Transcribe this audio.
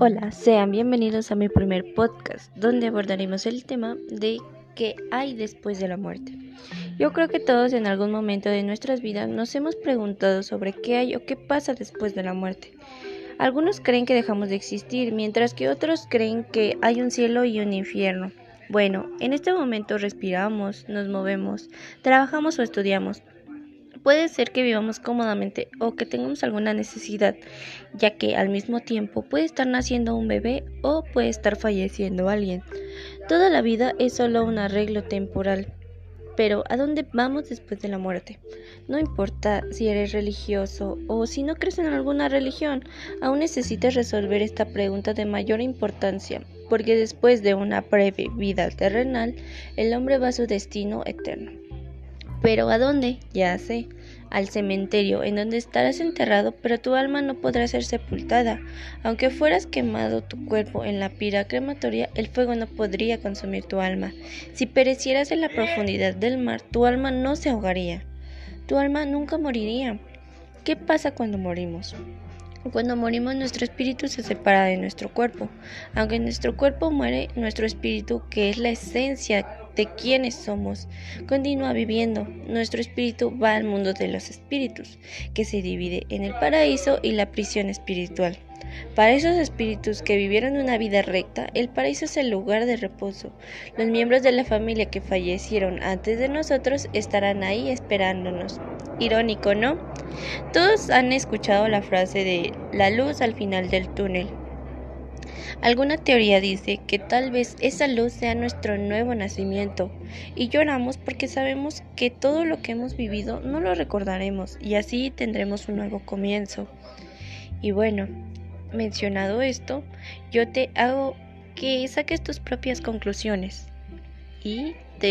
Hola, sean bienvenidos a mi primer podcast, donde abordaremos el tema de qué hay después de la muerte. Yo creo que todos en algún momento de nuestras vidas nos hemos preguntado sobre qué hay o qué pasa después de la muerte. Algunos creen que dejamos de existir, mientras que otros creen que hay un cielo y un infierno. Bueno, en este momento respiramos, nos movemos, trabajamos o estudiamos, Puede ser que vivamos cómodamente o que tengamos alguna necesidad, ya que al mismo tiempo puede estar naciendo un bebé o puede estar falleciendo alguien. Toda la vida es solo un arreglo temporal. Pero ¿a dónde vamos después de la muerte? No importa si eres religioso o si no crees en alguna religión, aún necesitas resolver esta pregunta de mayor importancia, porque después de una breve vida terrenal, el hombre va a su destino eterno. Pero ¿a dónde? Ya sé, al cementerio, en donde estarás enterrado, pero tu alma no podrá ser sepultada. Aunque fueras quemado tu cuerpo en la pira crematoria, el fuego no podría consumir tu alma. Si perecieras en la profundidad del mar, tu alma no se ahogaría. Tu alma nunca moriría. ¿Qué pasa cuando morimos? Cuando morimos nuestro espíritu se separa de nuestro cuerpo. Aunque nuestro cuerpo muere, nuestro espíritu, que es la esencia de quienes somos, continúa viviendo. Nuestro espíritu va al mundo de los espíritus, que se divide en el paraíso y la prisión espiritual. Para esos espíritus que vivieron una vida recta, el paraíso es el lugar de reposo. Los miembros de la familia que fallecieron antes de nosotros estarán ahí esperándonos. Irónico, ¿no? Todos han escuchado la frase de la luz al final del túnel. Alguna teoría dice que tal vez esa luz sea nuestro nuevo nacimiento y lloramos porque sabemos que todo lo que hemos vivido no lo recordaremos y así tendremos un nuevo comienzo. Y bueno, mencionado esto, yo te hago que saques tus propias conclusiones y te